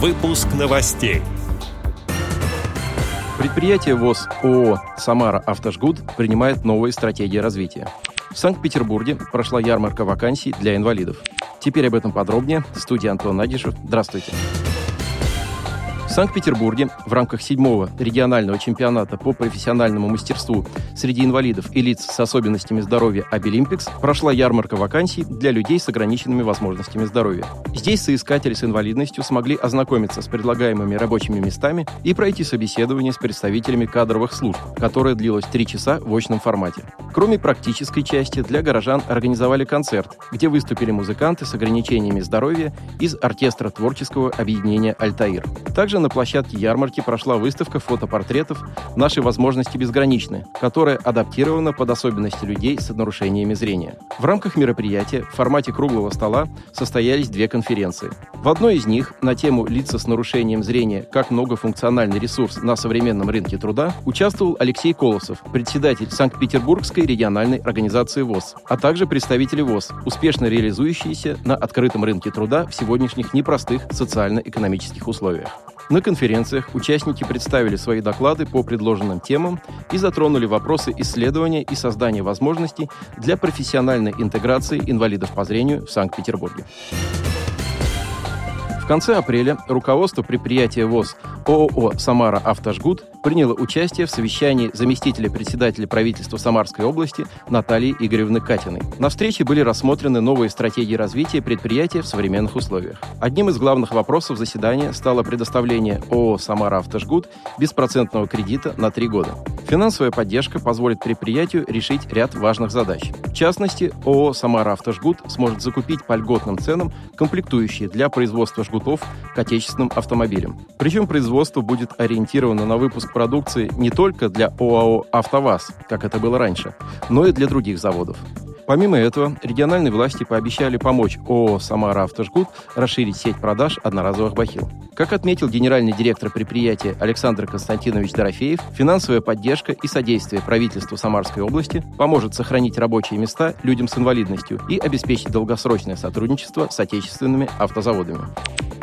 Выпуск новостей. Предприятие ВОЗ ООО «Самара Автожгуд» принимает новые стратегии развития. В Санкт-Петербурге прошла ярмарка вакансий для инвалидов. Теперь об этом подробнее. В студии Антон Надишев. Здравствуйте. В Санкт-Петербурге в рамках седьмого регионального чемпионата по профессиональному мастерству среди инвалидов и лиц с особенностями здоровья «Обилимпикс» прошла ярмарка вакансий для людей с ограниченными возможностями здоровья. Здесь соискатели с инвалидностью смогли ознакомиться с предлагаемыми рабочими местами и пройти собеседование с представителями кадровых служб, которое длилось три часа в очном формате. Кроме практической части, для горожан организовали концерт, где выступили музыканты с ограничениями здоровья из оркестра творческого объединения «Альтаир». Также на площадке ярмарки прошла выставка фотопортретов «Наши возможности безграничны», которая адаптирована под особенности людей с нарушениями зрения. В рамках мероприятия в формате круглого стола состоялись две конференции. В одной из них на тему «Лица с нарушением зрения. Как многофункциональный ресурс на современном рынке труда» участвовал Алексей Колосов, председатель Санкт-Петербургской региональной организации ВОЗ, а также представители ВОЗ, успешно реализующиеся на открытом рынке труда в сегодняшних непростых социально-экономических условиях. На конференциях участники представили свои доклады по предложенным темам и затронули вопросы исследования и создания возможностей для профессиональной интеграции инвалидов по зрению в Санкт-Петербурге. Конце апреля руководство предприятия ВОЗ ООО «Самара Автожгут» приняло участие в совещании заместителя председателя правительства Самарской области Натальи Игоревны Катиной. На встрече были рассмотрены новые стратегии развития предприятия в современных условиях. Одним из главных вопросов заседания стало предоставление ООО «Самара Автожгут» беспроцентного кредита на три года. Финансовая поддержка позволит предприятию решить ряд важных задач. В частности, ООО «Самара Автожгут» сможет закупить по льготным ценам комплектующие для производства жгутов к отечественным автомобилям. Причем производство будет ориентировано на выпуск продукции не только для ОАО «АвтоВАЗ», как это было раньше, но и для других заводов. Помимо этого, региональные власти пообещали помочь ООО «Самара Автожгут» расширить сеть продаж одноразовых бахил. Как отметил генеральный директор предприятия Александр Константинович Дорофеев, финансовая поддержка и содействие правительству Самарской области поможет сохранить рабочие места людям с инвалидностью и обеспечить долгосрочное сотрудничество с отечественными автозаводами.